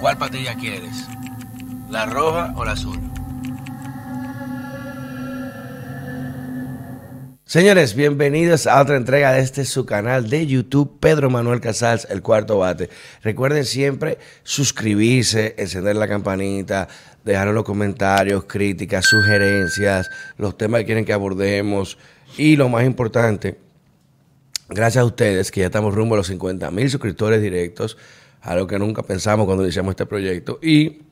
¿Cuál patilla quieres? ¿La roja o la azul? Señores, bienvenidos a otra entrega de este su canal de YouTube, Pedro Manuel Casals, el cuarto bate. Recuerden siempre suscribirse, encender la campanita, dejar los comentarios, críticas, sugerencias, los temas que quieren que abordemos y lo más importante, gracias a ustedes que ya estamos rumbo a los 50 mil suscriptores directos, a lo que nunca pensamos cuando iniciamos este proyecto. Y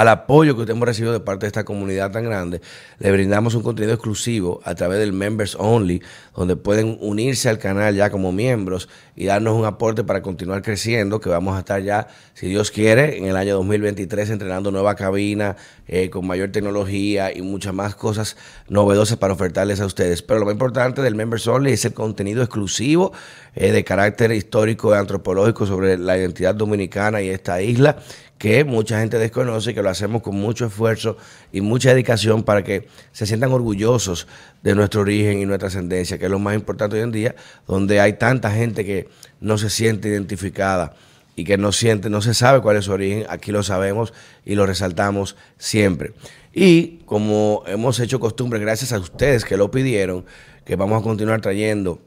al apoyo que hemos recibido de parte de esta comunidad tan grande, le brindamos un contenido exclusivo a través del Members Only, donde pueden unirse al canal ya como miembros y darnos un aporte para continuar creciendo, que vamos a estar ya, si Dios quiere, en el año 2023 entrenando nueva cabina, eh, con mayor tecnología y muchas más cosas novedosas para ofertarles a ustedes. Pero lo más importante del Members Only es el contenido exclusivo eh, de carácter histórico y antropológico sobre la identidad dominicana y esta isla que mucha gente desconoce, que lo hacemos con mucho esfuerzo y mucha dedicación para que se sientan orgullosos de nuestro origen y nuestra ascendencia, que es lo más importante hoy en día, donde hay tanta gente que no se siente identificada y que no siente, no se sabe cuál es su origen, aquí lo sabemos y lo resaltamos siempre. Y como hemos hecho costumbre, gracias a ustedes que lo pidieron, que vamos a continuar trayendo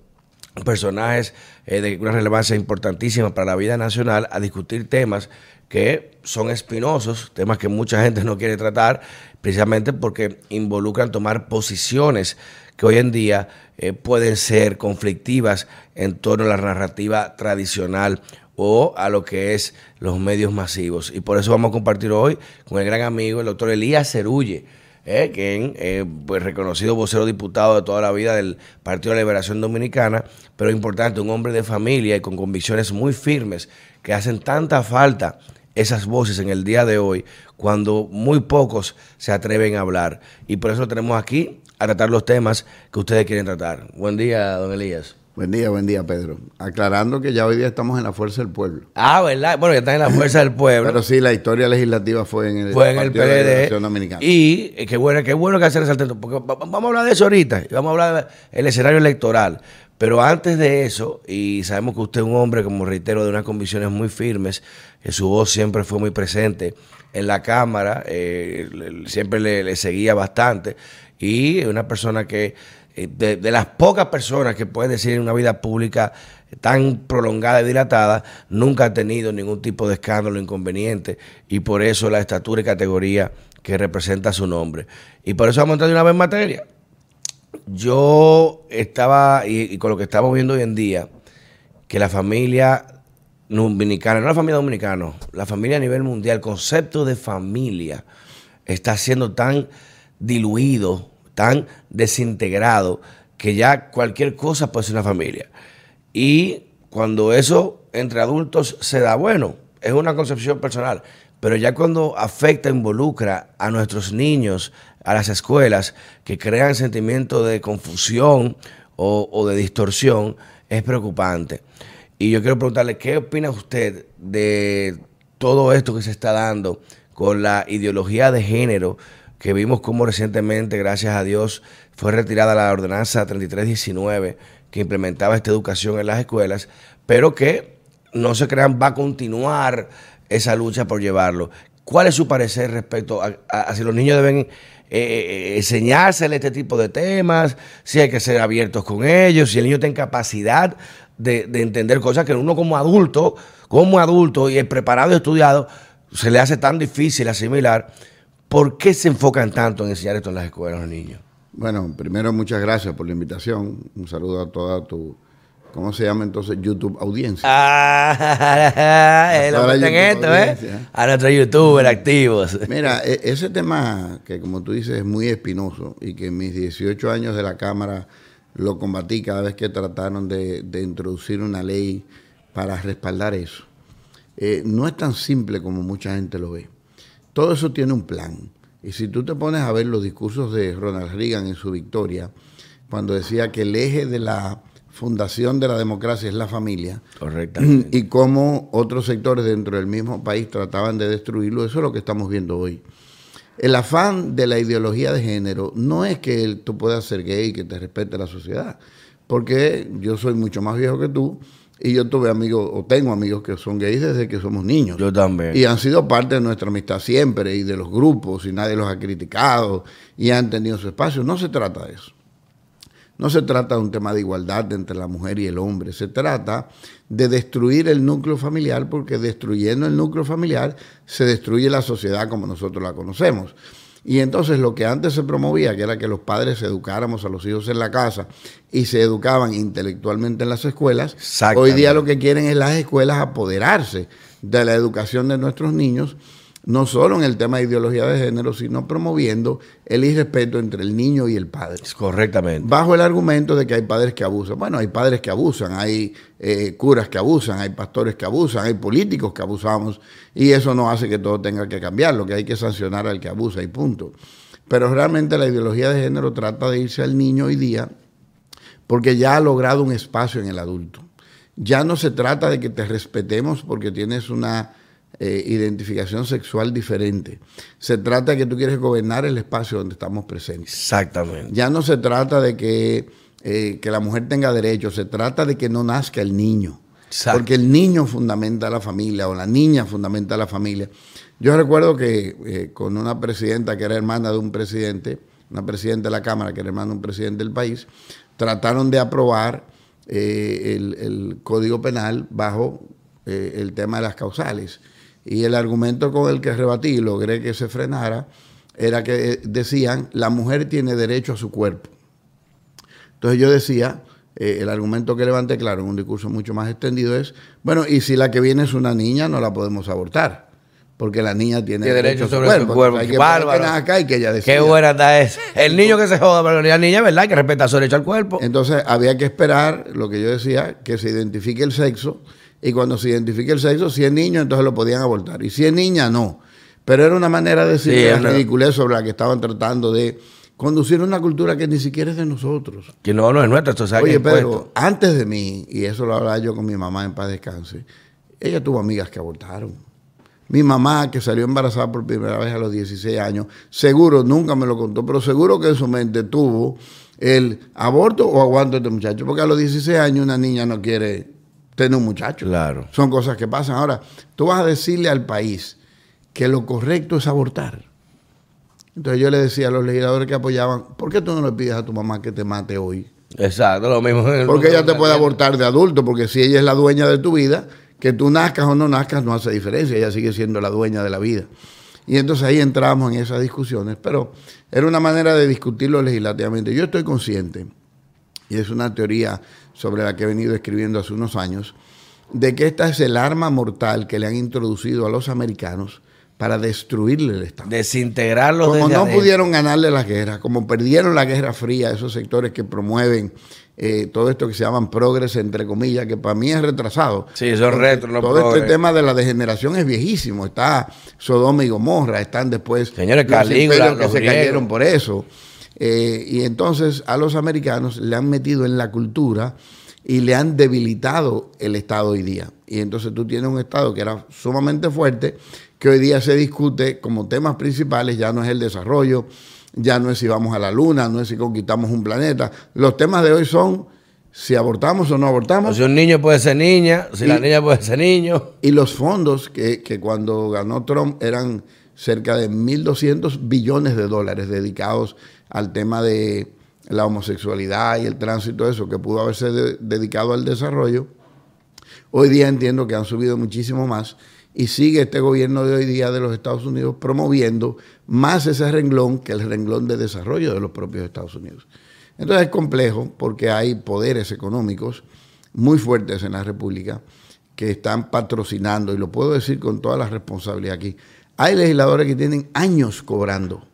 personajes eh, de una relevancia importantísima para la vida nacional a discutir temas que son espinosos, temas que mucha gente no quiere tratar, precisamente porque involucran tomar posiciones que hoy en día eh, pueden ser conflictivas en torno a la narrativa tradicional o a lo que es los medios masivos. Y por eso vamos a compartir hoy con el gran amigo, el doctor Elías Cerulle, eh, que eh, pues reconocido vocero diputado de toda la vida del Partido de Liberación Dominicana, pero importante, un hombre de familia y con convicciones muy firmes que hacen tanta falta esas voces en el día de hoy cuando muy pocos se atreven a hablar. Y por eso tenemos aquí a tratar los temas que ustedes quieren tratar. Buen día, don Elías. Buen día, buen día, Pedro. Aclarando que ya hoy día estamos en la Fuerza del Pueblo. Ah, ¿verdad? Bueno, ya están en la Fuerza del Pueblo. Pero sí, la historia legislativa fue en el, fue en el PLD. Y eh, qué bueno, qué bueno que hacer resaltando, porque vamos a hablar de eso ahorita, vamos a hablar del escenario electoral. Pero antes de eso, y sabemos que usted es un hombre, como reitero, de unas convicciones muy firmes, que su voz siempre fue muy presente en la Cámara, eh, siempre le, seguía bastante, y una persona que, eh, de, las pocas personas que pueden decir en una vida pública tan prolongada y dilatada, nunca ha tenido ningún tipo de escándalo inconveniente, y por eso la estatura y categoría que representa su nombre. Y por eso vamos a entrar de una vez en materia. Yo estaba, y, y con lo que estamos viendo hoy en día, que la familia dominicana, no la familia dominicana, la familia a nivel mundial, el concepto de familia está siendo tan diluido, tan desintegrado, que ya cualquier cosa puede ser una familia. Y cuando eso entre adultos se da, bueno, es una concepción personal, pero ya cuando afecta, involucra a nuestros niños, a las escuelas, que crean sentimientos de confusión o, o de distorsión, es preocupante. Y yo quiero preguntarle, ¿qué opina usted de todo esto que se está dando con la ideología de género que vimos como recientemente, gracias a Dios, fue retirada la ordenanza 3319 que implementaba esta educación en las escuelas, pero que no se crean va a continuar esa lucha por llevarlo. ¿Cuál es su parecer respecto a, si los niños deben eh, eh, este tipo de temas, si hay que ser abiertos con ellos, si el niño tiene capacidad de, entender cosas que uno como adulto, como adulto y preparado y estudiado, se le hace tan difícil asimilar. ¿Por qué se enfocan tanto en enseñar esto en las escuelas a los niños? Bueno, primero muchas gracias por la invitación. Un saludo a toda tu, ¿cómo se llama entonces? YouTube audiencia. Ah, lo esto, ¿eh? A nuestros youtubers activos. Mira, e, ese tema que como tú dices es muy espinoso y que en mis 18 años de la Cámara lo combatí cada vez que trataron de, introducir una ley para respaldar eso. Eh, no es tan simple como mucha gente lo ve. Todo eso tiene un plan. Y si tú te pones a ver los discursos de Ronald Reagan en su victoria, cuando decía que el eje de la fundación de la democracia es la familia, y cómo otros sectores dentro del mismo país trataban de destruirlo, eso es lo que estamos viendo hoy. El afán de la ideología de género no es que tú puedas ser gay y que te respete la sociedad, porque yo soy mucho más viejo que tú y yo tuve amigos, o tengo amigos que son gays desde que somos niños. Yo también. Y han sido parte de nuestra amistad siempre y de los grupos y nadie los ha criticado y han tenido su espacio. No se trata de eso. No se trata de un tema de igualdad entre la mujer y el hombre, se trata de destruir el núcleo familiar porque destruyendo el núcleo familiar se destruye la sociedad como nosotros la conocemos. Y entonces lo que antes se promovía, que era que los padres educáramos a los hijos en la casa y se educaban intelectualmente en las escuelas, hoy día lo que quieren es las escuelas apoderarse de la educación de nuestros niños no solo en el tema de ideología de género, sino promoviendo el irrespeto entre el niño y el padre. Correctamente. Bajo el argumento de que hay padres que abusan. Bueno, hay padres que abusan, hay eh, curas que abusan, hay pastores que abusan, hay políticos que abusamos, y eso no hace que todo tenga que cambiar, lo que hay que sancionar al que abusa y punto. Pero realmente la ideología de género trata de irse al niño hoy día porque ya ha logrado un espacio en el adulto. Ya no se trata de que te respetemos porque tienes una eh, identificación sexual diferente. Se trata de que tú quieres gobernar el espacio donde estamos presentes. Exactamente. Ya no se trata de que, eh, que la mujer tenga derechos, se trata de que no nazca el niño. Porque el niño fundamenta a la familia o la niña fundamenta a la familia. Yo recuerdo que eh, con una presidenta que era hermana de un presidente, una presidenta de la Cámara que era hermana de un presidente del país, trataron de aprobar el, el, Código Penal bajo el tema de las causales. Y el argumento con el que rebatí y logré que se frenara era que decían, la mujer tiene derecho a su cuerpo. Entonces yo decía, eh, el argumento que levanté, claro, en un discurso mucho más extendido es, bueno, y si la que viene es una niña, no la podemos abortar. Porque la niña tiene derecho, sobre su cuerpo. Hay que Bárbaro. acá y que ella Qué buena está esa. El niño que se joda, pero la niña, ¿verdad? Que respeta su derecho al cuerpo. Entonces había que esperar, lo que yo decía, que se identifique el sexo y cuando se identifique el sexo, si es niño, entonces lo podían abortar. Y si es niña, no. Pero era una manera de decir la ridiculez sobre la que estaban tratando de conducir una cultura que ni siquiera es de nosotros. Que no, no es nuestra, esto Oye, pero antes de mí, y eso lo hablaba yo con mi mamá en paz descanse, ella tuvo amigas que abortaron. Mi mamá, que salió embarazada por primera vez a los 16 años, seguro, nunca me lo contó, pero seguro que en su mente tuvo el aborto o aguanto a este muchacho, porque a los 16 años una niña no quiere tener un muchacho. Claro. Son cosas que pasan. Ahora, tú vas a decirle al país que lo correcto es abortar. Entonces yo le decía a los legisladores que apoyaban, ¿por qué tú no le pides a tu mamá que te mate hoy? Exacto, lo mismo. Porque ella te puede abortar de adulto, porque si ella es la dueña de tu vida, que tú nazcas o no nazcas no hace diferencia, ella sigue siendo la dueña de la vida. Y entonces ahí entramos en esas discusiones, pero era una manera de discutirlo legislativamente. Yo estoy consciente, y es una teoría sobre la que he venido escribiendo hace unos años, de que esta es el arma mortal que le han introducido a los americanos para destruirle el Estado. Desintegrarlo. Como no pudieron ganarle la guerra, como perdieron la guerra fría, esos sectores que promueven eh, todo esto que se llaman progres, entre comillas, que para mí es retrasado. Sí, son retro. No todo este tema de la degeneración es viejísimo. Está Sodoma y Gomorra, están después Señores, Calígula, que se cayeron por eso. Eh, y entonces a los americanos le han metido en la cultura y le han debilitado el Estado hoy día. Y entonces tú tienes un Estado que era sumamente fuerte, que hoy día se discute como temas principales, ya no es el desarrollo, ya no es si vamos a la luna, no es si conquistamos un planeta. Los temas de hoy son si abortamos o no abortamos. si un niño puede ser niña, si la niña puede ser niño. Y los fondos que, que cuando ganó Trump eran cerca de 1.200 billones de dólares dedicados al tema de la homosexualidad y el tránsito, eso que pudo haberse dedicado al desarrollo, hoy día entiendo que han subido muchísimo más y sigue este gobierno de hoy día de los Estados Unidos promoviendo más ese renglón que el renglón de desarrollo de los propios Estados Unidos. Entonces es complejo porque hay poderes económicos muy fuertes en la República que están patrocinando, y lo puedo decir con toda la responsabilidad aquí, hay legisladores que tienen años cobrando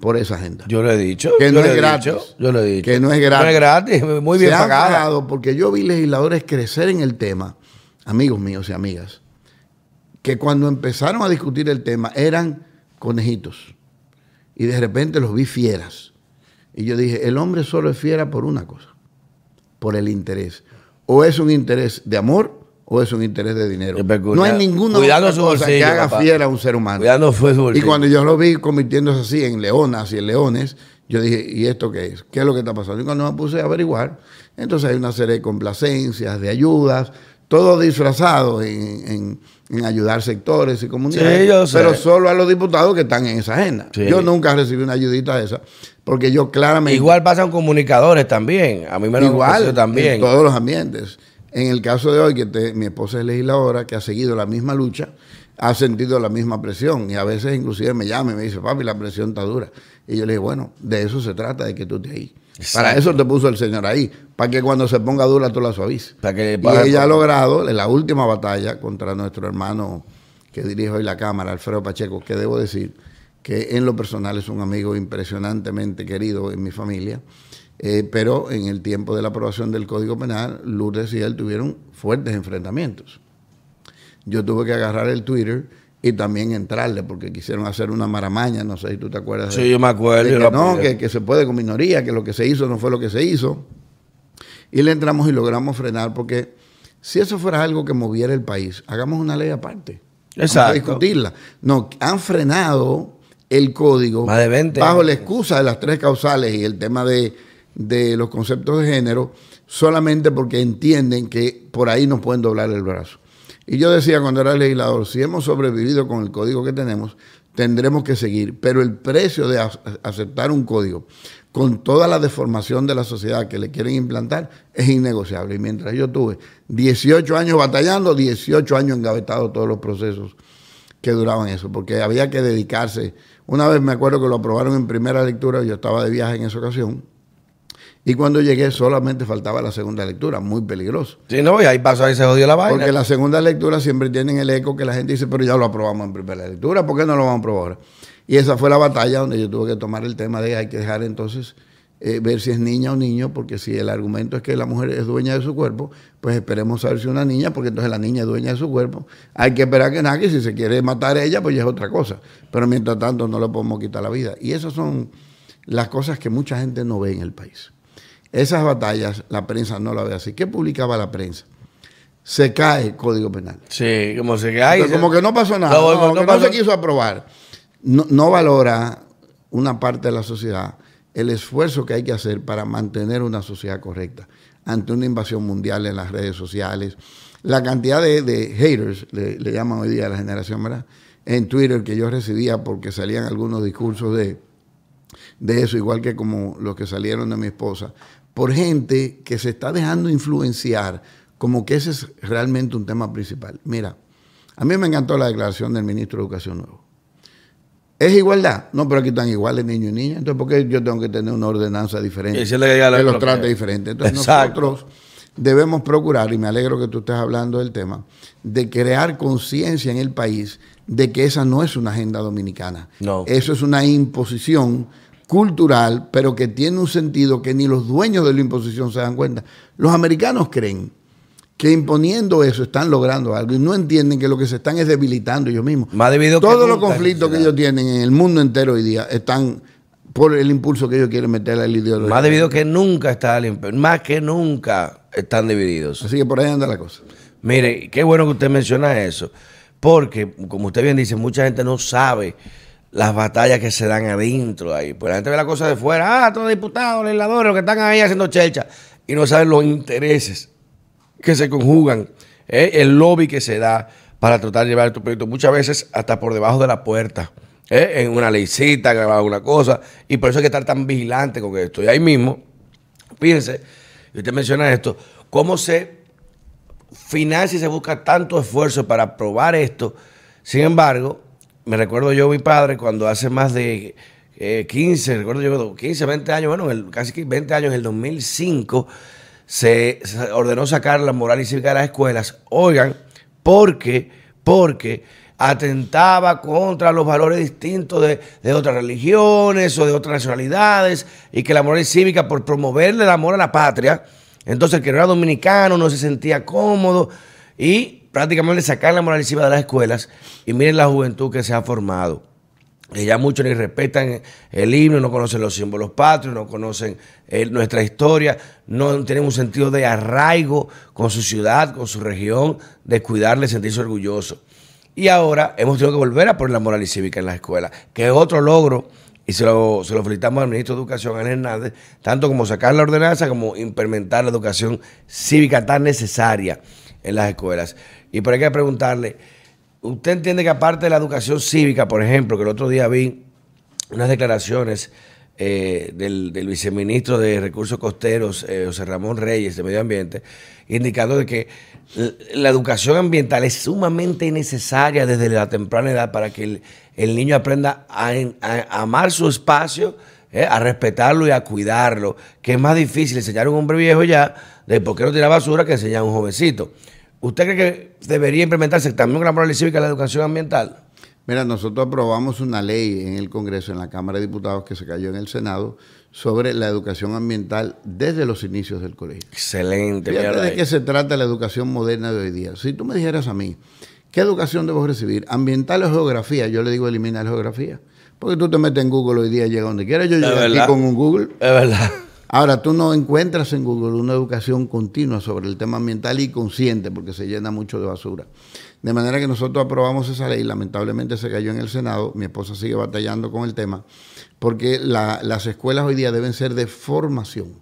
por esa agenda. Yo lo he dicho. Que no es gratis. yo lo he dicho. Que no es gratis. No es gratis, muy bien Se pagado. porque yo vi legisladores crecer en el tema, amigos míos y amigas, que cuando empezaron a discutir el tema eran conejitos. Y de repente los vi fieras. Y yo dije, el hombre solo es fiera por una cosa, por el interés. O es un interés de amor o es un interés de dinero. No hay ninguna cosa que haga fiera a un ser humano. y cuando yo lo vi convirtiéndose así en leonas y en leones, yo dije, ¿y esto qué es? ¿Qué es lo que está pasando? Y cuando me puse a averiguar, entonces hay una serie de complacencias, de ayudas, todos disfrazados en, en- en ayudar sectores y comunidades, Sí, yo sé. pero solo a los diputados que están en esa agenda. Sí. Yo nunca recibí una ayudita de esa, porque yo claramente... Igual pasan comunicadores también. A mí me lo Igual, también. en todos los ambientes. En el caso de hoy, que te- mi esposa es legisladora, que ha seguido la misma lucha, ha sentido la misma presión y a veces inclusive me llama y me dice, papi, la presión está dura. Y yo le digo, bueno, de eso se trata, de que tú estés ahí. Para eso te puso el Señor ahí, para que cuando se ponga dura tú la suavices. Para que- y ella ha logrado, en la última batalla contra nuestro hermano que dirige hoy la Cámara, Alfredo Pacheco, que debo decir que en lo personal es un amigo impresionantemente querido en mi familia, eh, pero en el tiempo de la aprobación del Código Penal, Lourdes y él tuvieron fuertes enfrentamientos. Yo tuve que agarrar el Twitter y también entrarle, porque quisieron hacer una maramaña, no sé si tú te acuerdas. de- Sí, yo me acuerdo. de que no, que, que se puede con minoría, que lo que se hizo no fue lo que se hizo. Y le entramos y logramos frenar, porque si eso fuera algo que moviera el país, hagamos una ley aparte. Vamos Exacto. a discutirla. No, han frenado el código Más de 20 bajo la excusa de las tres causales y el tema de, de los conceptos de género, solamente porque entienden que por ahí nos pueden doblar el brazo. Y yo decía cuando era legislador, si hemos sobrevivido con el código que tenemos, tendremos que seguir. Pero el precio de ac- aceptar un código con toda la deformación de la sociedad que le quieren implantar es innegociable. Y mientras yo tuve 18 años batallando, 18 años engavetados todos los procesos que duraban eso, porque había que dedicarse. Una vez me acuerdo que lo aprobaron en primera lectura, yo estaba de viaje en esa ocasión, y cuando llegué solamente faltaba la segunda lectura, muy peligroso. Sí, no, y ahí pasó, ahí se jodió la vaina. Porque la segunda lectura siempre tienen el eco que la gente dice, pero ya lo aprobamos en primera lectura, ¿por qué no lo vamos a aprobar ahora? Y esa fue la batalla donde yo tuve que tomar el tema de hay que dejar entonces eh, ver si es niña o niño, porque si el argumento es que la mujer es dueña de su cuerpo, pues esperemos saber si es una niña, porque entonces la niña es dueña de su cuerpo. Hay que esperar que nadie, si se quiere matar a ella, pues ya es otra cosa. Pero mientras tanto no le podemos quitar la vida. Y esas son las cosas que mucha gente no ve en el país. Esas batallas la prensa no la ve así. ¿Qué publicaba la prensa? Se cae el Código Penal. Sí, como se hay. Pero como que no pasó nada, No, no, no que no pasó- se quiso aprobar. No, no valora una parte de la sociedad el esfuerzo que hay que hacer para mantener una sociedad correcta ante una invasión mundial en las redes sociales. La cantidad de, de haters, le, le llaman hoy día a la generación, ¿verdad? En Twitter que yo recibía porque salían algunos discursos de, de eso, igual que como los que salieron de mi esposa, por gente que se está dejando influenciar como que ese es realmente un tema principal. Mira, a mí me encantó la declaración del ministro de Educación Nuevo. ¿Es igualdad? No, pero aquí están iguales niños y niñas. Entonces, ¿por qué yo tengo que tener una ordenanza diferente? Decirle que los trate diferente. Entonces, Exacto. nosotros debemos procurar, y me alegro que tú estés hablando del tema, de crear conciencia en el país de que esa no es una agenda dominicana. No. Eso es una imposición cultural, pero que tiene un sentido que ni los dueños de la imposición se dan cuenta. Los americanos creen que imponiendo eso están logrando algo y no entienden que lo que se están es debilitando ellos mismos. Más debido que Todos los conflictos que ellos tienen en el mundo entero hoy día están por el impulso que ellos quieren meter al ideología. Más debido que nunca está. Más que nunca están divididos. Así que por ahí anda la cosa. Mire, qué bueno que usted menciona eso, porque, como usted bien dice, mucha gente no sabe las batallas que se dan adentro ahí. Pues la gente ve la cosa de fuera, ah, todos diputados, legisladores, los que están ahí haciendo chelcha, y no saben los intereses que se conjugan, el lobby que se da para tratar de llevar tu proyecto, muchas veces hasta por debajo de la puerta, en una leycita, alguna cosa, y por eso hay que estar tan vigilante con esto. Y ahí mismo, fíjense, y usted menciona esto, cómo se financia y se busca tanto esfuerzo para aprobar esto. Sin embargo, me recuerdo yo mi padre cuando hace más de eh, 15, recuerdo yo 15, 20 años, bueno, casi que 20 años, en el 2005, se, se ordenó sacar la moral y cívica de las escuelas. Oigan, porque, porque atentaba contra los valores distintos de, de otras religiones o de otras nacionalidades y que la moral y cívica por promoverle el amor a la patria, entonces el que no era dominicano no se sentía cómodo y prácticamente sacar la moral cívica de las escuelas y miren la juventud que se ha formado. Y ya muchos ni respetan el himno, no conocen los símbolos patrios, no conocen eh, nuestra historia, no tienen un sentido de arraigo con su ciudad, con su región, de cuidarle, sentirse orgulloso. Y ahora hemos tenido que volver a poner la moral y cívica en las escuelas, que es otro logro, y se lo, se lo felicitamos al ministro de Educación, Ángel Hernández, tanto como sacar la ordenanza como implementar la educación cívica tan necesaria en las escuelas. Y por ahí hay que preguntarle, ¿usted entiende que aparte de la educación cívica, por ejemplo, que el otro día vi unas declaraciones eh, del, viceministro de Recursos Costeros, eh, José Ramón Reyes, de Medio Ambiente, indicando de que la educación ambiental es sumamente necesaria desde la temprana edad para que el, niño aprenda a, amar su espacio, eh, a respetarlo y a cuidarlo, que es más difícil enseñar a un hombre viejo ya de por qué no tira basura que enseñar a un jovencito. ¿Usted cree que debería implementarse también la moral cívica la educación ambiental? Mira, nosotros aprobamos una ley en el Congreso, en la Cámara de Diputados, que se cayó en el Senado, sobre la educación ambiental desde los inicios del colegio. Excelente. Fíjate de qué se trata la educación moderna de hoy día. Si tú me dijeras a mí, ¿qué educación debo recibir? ¿Ambiental o geografía? Yo le digo elimina la geografía. Porque tú te metes en Google hoy día y llega donde quieras. Yo llego aquí con un Google. Es verdad. Ahora, tú no encuentras en Google una educación continua sobre el tema ambiental y consciente, porque se llena mucho de basura. De manera que nosotros aprobamos esa ley, lamentablemente se cayó en el Senado, mi esposa sigue batallando con el tema, porque las escuelas hoy día deben ser de formación,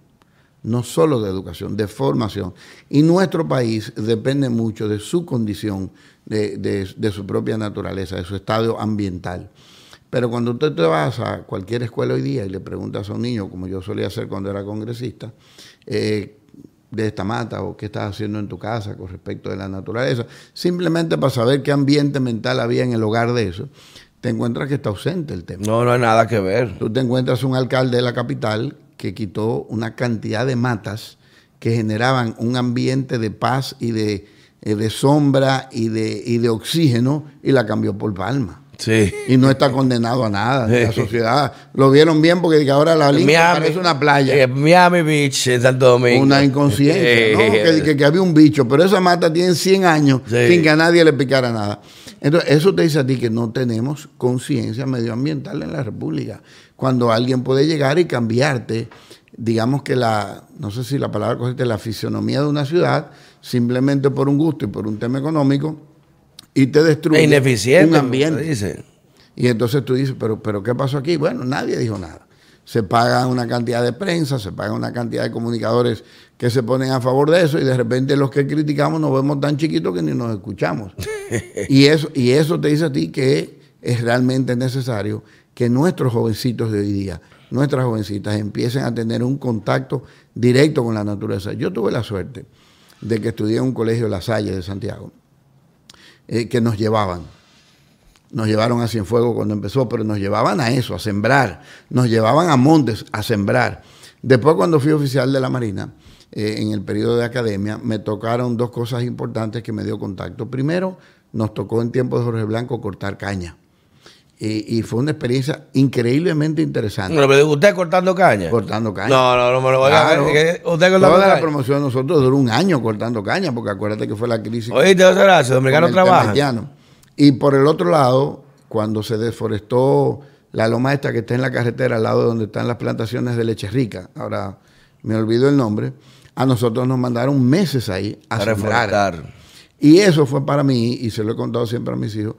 no solo de educación, de formación. Y nuestro país depende mucho de su condición, de, de su propia naturaleza, de su estado ambiental. Pero cuando usted te vas a cualquier escuela hoy día y le preguntas a un niño, como yo solía hacer cuando era congresista, eh, de esta mata o qué estás haciendo en tu casa con respecto de la naturaleza, simplemente para saber qué ambiente mental había en el hogar de eso, te encuentras que está ausente el tema. No, no hay nada que ver. Tú te encuentras un alcalde de la capital que quitó una cantidad de matas que generaban un ambiente de paz y de, eh, de sombra y de, y de oxígeno y la cambió por palma. Y no está condenado a nada. La sociedad lo vieron bien porque ahora la línea parece una playa. Eh, Miami Beach en Santo Domingo. Una inconsciencia, ¿no? que, había un bicho, pero esa mata tiene 100 años sin que a nadie le picara nada. Entonces, eso te dice a ti que no tenemos conciencia medioambiental en la República. Cuando alguien puede llegar y cambiarte, digamos que la, no sé si la palabra correcta es la fisionomía de una ciudad, simplemente por un gusto y por un tema económico, y te destruye un ambiente. Dice. Y entonces tú dices, pero, pero ¿qué pasó aquí? Bueno, nadie dijo nada. Se paga una cantidad de prensa, se paga una cantidad de comunicadores que se ponen a favor de eso y de repente los que criticamos nos vemos tan chiquitos que ni nos escuchamos. y, eso, y eso te dice a ti que es realmente necesario que nuestros jovencitos de hoy día, nuestras jovencitas, empiecen a tener un contacto directo con la naturaleza. Yo tuve la suerte de que estudié en un colegio La Salle de Santiago eh, que nos llevaban. Nos llevaron a Cienfuegos cuando empezó, pero nos llevaban a eso, a sembrar. Nos llevaban a Montes a sembrar. Después, cuando fui oficial de la Marina, eh, en el periodo de academia, me tocaron dos cosas importantes que me dio contacto. Primero, nos tocó en tiempo de Jorge Blanco cortar caña. Y, fue una experiencia increíblemente interesante. Pero ¿Usted cortando caña? Cortando caña. No, no, no me lo voy a ¿Usted cortando Toda la promoción de nosotros duró un año cortando caña, porque acuérdate que fue la crisis. Oye, te gracias, dominicano trabaja. Y por el otro lado, cuando se deforestó la loma esta que está en la carretera, al lado de donde están las plantaciones de leche rica, ahora me olvido el nombre, a nosotros nos mandaron meses ahí a sembrar. Y eso fue para mí, y se lo he contado siempre a mis hijos.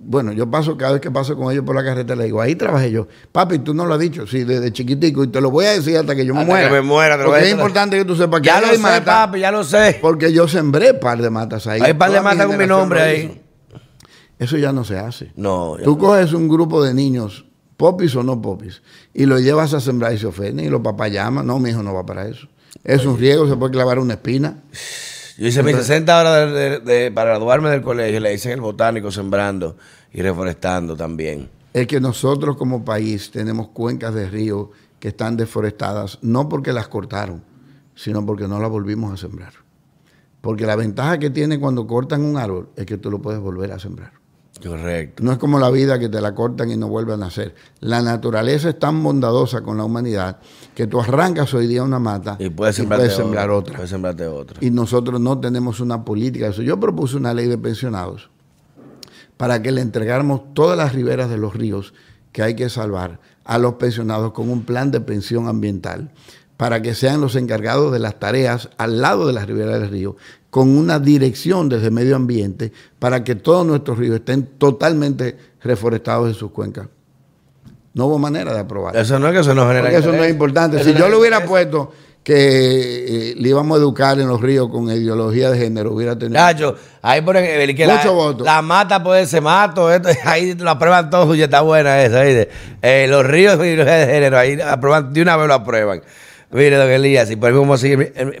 bueno, yo paso, cada vez que paso con ellos por la carretera, le digo, ahí trabajé yo. Papi, tú no lo has dicho, sí, desde chiquitico, y te lo voy a decir hasta que yo me muera. Que me muera, te Porque es importante que tú sepas que ya lo sé, papi, ya lo sé. Porque yo sembré par de matas ahí. Hay par de matas con mi nombre ahí. Eso ya no se hace. No. Tú coges un grupo de niños, popis o no popis, y lo llevas a sembrar y se ofenden, y los papás llaman. No, mi hijo no va para eso. Es un riesgo, se puede clavar una espina. Yo hice mis 60 horas de, para graduarme del colegio, le hice en el botánico sembrando y reforestando también. Es que nosotros como país tenemos cuencas de río que están deforestadas, no porque las cortaron, sino porque no las volvimos a sembrar. Porque la ventaja que tiene cuando cortan un árbol es que tú lo puedes volver a sembrar. Correcto. No es como la vida que te la cortan y no vuelve a nacer. La naturaleza es tan bondadosa con la humanidad que tú arrancas hoy día una mata y puedes, sembrar otra. Puedes sembrarte otra. Y nosotros no tenemos una política de eso. Yo propuse una ley de pensionados para que le entregáramos todas las riberas de los ríos que hay que salvar a los pensionados con un plan de pensión ambiental para que sean los encargados de las tareas al lado de las riberas del río con una dirección desde medio ambiente para que todos nuestros ríos estén totalmente reforestados en sus cuencas. No hubo manera de aprobar. Eso no es que eso no genera. eso no es importante. si yo le hubiera puesto que eh, le íbamos a educar en los ríos con ideología de género, hubiera tenido. Nacho, ahí ponen eh, que Mucho la, voto. la mata puede ser mato, esto, ahí lo aprueban todos, y está buena esa. Eh, los ríos de ideología de género, ahí aprueban, de una vez lo aprueban. Mire, don Elías, y por el mismo,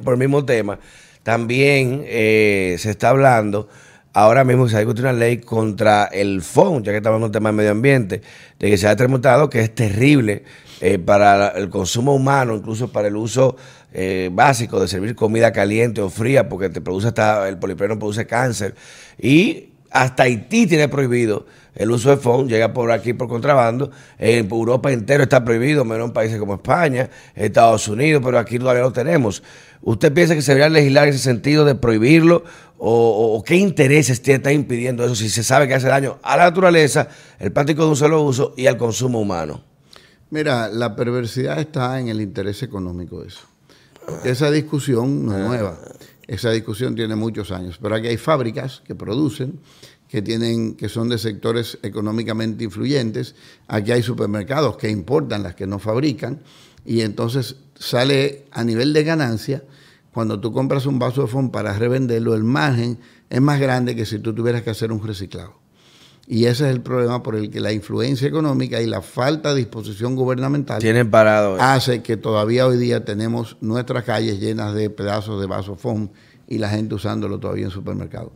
por el mismo tema, también eh, se está hablando, ahora mismo se discute una ley contra el FON, ya que estamos en un tema de medio ambiente, de que se ha determinado que es terrible eh, para el consumo humano, incluso para el uso eh, básico de servir comida caliente o fría, porque te produce hasta, el polipropileno produce cáncer. Y hasta Haití tiene prohibido el uso de FON, llega por aquí por contrabando. En Europa entero está prohibido, menos en países como España, Estados Unidos, pero aquí todavía lo tenemos. ¿Usted piensa que se debería legislar en ese sentido de prohibirlo? ¿O, qué intereses tiene, está impidiendo eso si se sabe que hace daño a la naturaleza, el plástico de un solo uso y al consumo humano? Mira, la perversidad está en el interés económico de eso. Esa discusión no es nueva. Esa discusión tiene muchos años. Pero aquí hay fábricas que producen, que tienen, que son de sectores económicamente influyentes. Aquí hay supermercados que importan las que no fabrican. Y entonces sale a nivel de ganancia, cuando tú compras un vaso de fondo para revenderlo, el margen es más grande que si tú tuvieras que hacer un reciclado. Y ese es el problema por el que la influencia económica y la falta de disposición gubernamental Tienen parado. eh. hace que todavía hoy día tenemos nuestras calles llenas de pedazos de vaso foam y la gente usándolo todavía en supermercados.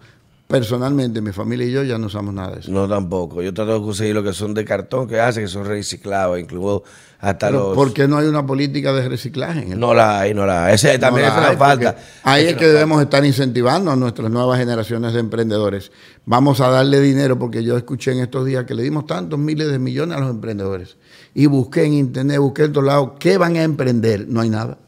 Personalmente, mi familia y yo ya no usamos nada de eso. No tampoco. Yo trato de conseguir lo que son de cartón que hace, que son reciclados, incluso hasta Pero, los. ¿Por qué no hay una política de reciclaje? en el No la hay, no la hay. Ese también No es la hay, falta. Ahí es que debemos estar incentivando a nuestras nuevas generaciones de emprendedores. Vamos a darle dinero, porque yo escuché en estos días que le dimos tantos miles de millones a los emprendedores. Y busqué en internet, busqué en todos lados, ¿qué van a emprender? No hay nada.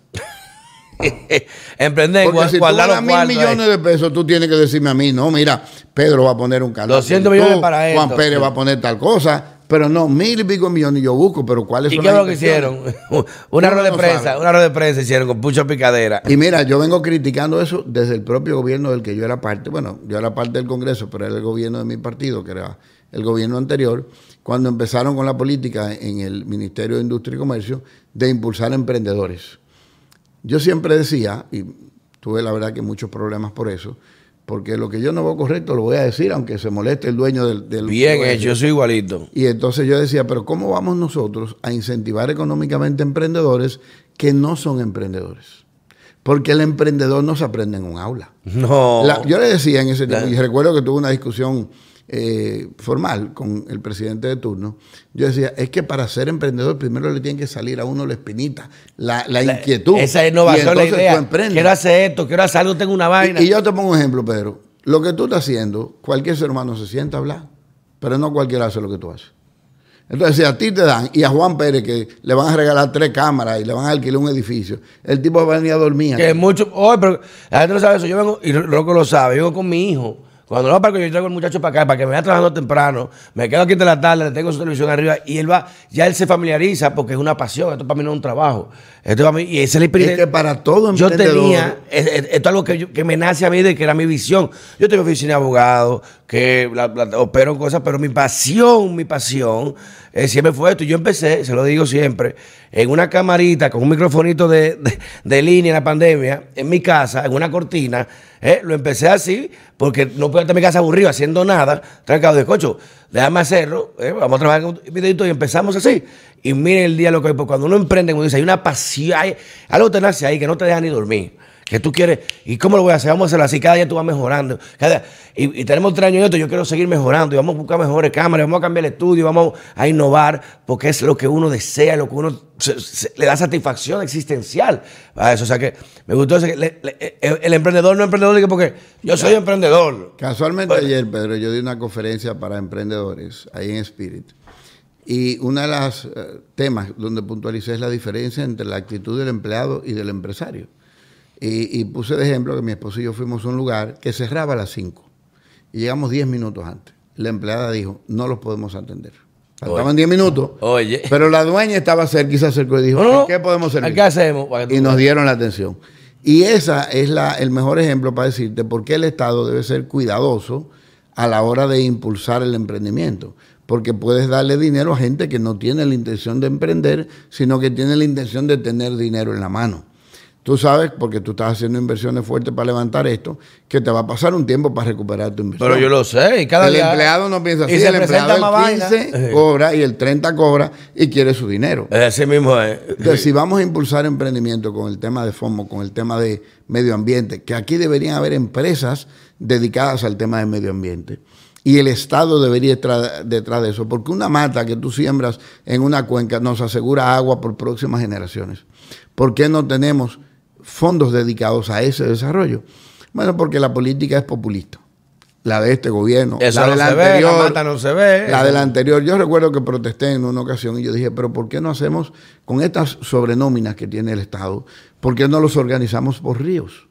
Emprender, Porque si tú ganas mil millones de pesos, tú tienes que decirme a mí, no, mira, Pedro va a poner un canal. 200 de YouTube, millones para Juan esto. Pérez va a poner tal cosa, pero no, mil y pico millones yo busco, pero ¿cuáles ¿Y son qué es lo que hicieron? una rueda de prensa, sabe. una rueda de prensa hicieron con pucha picadera. Y mira, yo vengo criticando eso desde el propio gobierno del que yo era parte. Bueno, yo era parte del Congreso, pero era el gobierno de mi partido, que era el gobierno anterior, cuando empezaron con la política en el Ministerio de Industria y Comercio de impulsar emprendedores. Yo siempre decía, y tuve la verdad que muchos problemas por eso, porque lo que yo no veo correcto lo voy a decir, aunque se moleste el dueño del... del Bien hecho, yo soy igualito. y entonces yo decía, pero ¿cómo vamos nosotros a incentivar económicamente emprendedores que no son emprendedores? Porque el emprendedor no se aprende en un aula. No. La- yo le decía en ese tiempo, y recuerdo que tuve una discusión eh, formal con el presidente de turno, yo decía, es que para ser emprendedor primero le tiene que salir a uno la espinita, la, la inquietud. Esa innovación, la idea. Quiero hacer esto, quiero hacer algo, tengo una vaina. Y, y yo te pongo un ejemplo, Pedro. Lo que tú estás haciendo, cualquier ser humano se sienta a hablar, pero no cualquiera hace lo que tú haces. Entonces, si a ti te dan, y a Juan Pérez, que le van a regalar tres cámaras y le van a alquilar un edificio, el tipo va a venir a dormir. Que mucho. Oye, pero la gente no sabe eso. Yo vengo, y Rocco lo sabe, yo vengo con mi hijo. Cuando no, para yo traigo al muchacho para acá, para que me vaya trabajando temprano, me quedo aquí de la tarde, le tengo su televisión arriba, y él va, ya él se familiariza porque es una pasión, esto para mí no es un trabajo. Esto mí, y esa es la Es experiencia. que para todo Yo tenía, es- es- esto es algo que, yo- que me nace a mí de que era mi visión. Yo tengo oficina de abogado, que la- la- opero en cosas, pero mi pasión, mi pasión, eh, siempre fue esto. Y Yo empecé, se lo digo siempre, en una camarita con un microfonito de, de- de línea en la pandemia, en mi casa, en una cortina. eh, lo empecé así, porque no puedo estar en mi casa aburrido haciendo nada, trancado de cocho. Déjame hacerlo, eh, vamos a trabajar con un videito y empezamos así. Y miren el día lo que hay, porque cuando uno emprende, como dice, hay una pasión, hay algo te nace ahí que no te deja ni dormir. Que tú quieres, ¿y cómo lo voy a hacer? Vamos a hacerlo así, cada día tú vas mejorando. Cada, y, y tenemos tres años y esto, yo quiero seguir mejorando, y vamos a buscar mejores cámaras, vamos a cambiar el estudio, vamos a innovar, porque es lo que uno desea, lo que uno se- se- le da satisfacción existencial a eso. O sea que me gustó ese, le- le- el, el emprendedor no emprendedor, digo, porque yo soy emprendedor. Casualmente ayer, Pedro, yo di una conferencia para emprendedores ahí en Spirit. Y uno de los temas donde puntualicé es la diferencia entre la actitud del empleado y del empresario. Y, y puse de ejemplo que mi esposo y yo fuimos a un lugar que cerraba a las 5 y llegamos 10 minutos antes. La empleada dijo, no los podemos atender. Faltaban 10 minutos, Oye. pero la dueña estaba cerca y se acercó y dijo, No, ¿qué podemos servir? ¿Qué hacemos? Para que tú- y nos dieron la atención. Y esa es la, el mejor ejemplo para decirte por qué el Estado debe ser cuidadoso a la hora de impulsar el emprendimiento. Porque puedes darle dinero a gente que no tiene la intención de emprender, sino que tiene la intención de tener dinero en la mano. Tú sabes, porque tú estás haciendo inversiones fuertes para levantar esto, que te va a pasar un tiempo para recuperar tu inversión. Pero yo lo sé, y cada el día- empleado no piensa y así, se el empleado más el vaina. 15 Eh. cobra y el 30 cobra y quiere su dinero. Así mismo es. Entonces, si vamos a impulsar emprendimiento con el tema de FOMO, con el tema de medio ambiente, que aquí deberían haber empresas dedicadas al tema de medio ambiente. Y el Estado debería estar detrás de eso, porque una mata que tú siembras en una cuenca nos asegura agua por próximas generaciones. ¿Por qué no tenemos fondos dedicados a ese desarrollo? Bueno, porque la política es populista. La de este gobierno, Eso la no de la se ve, anterior, la mata no se ve. la de la anterior. Yo recuerdo que protesté en una ocasión y yo dije, pero ¿por qué no hacemos con estas sobrenóminas que tiene el Estado? ¿Por qué no los organizamos por ríos?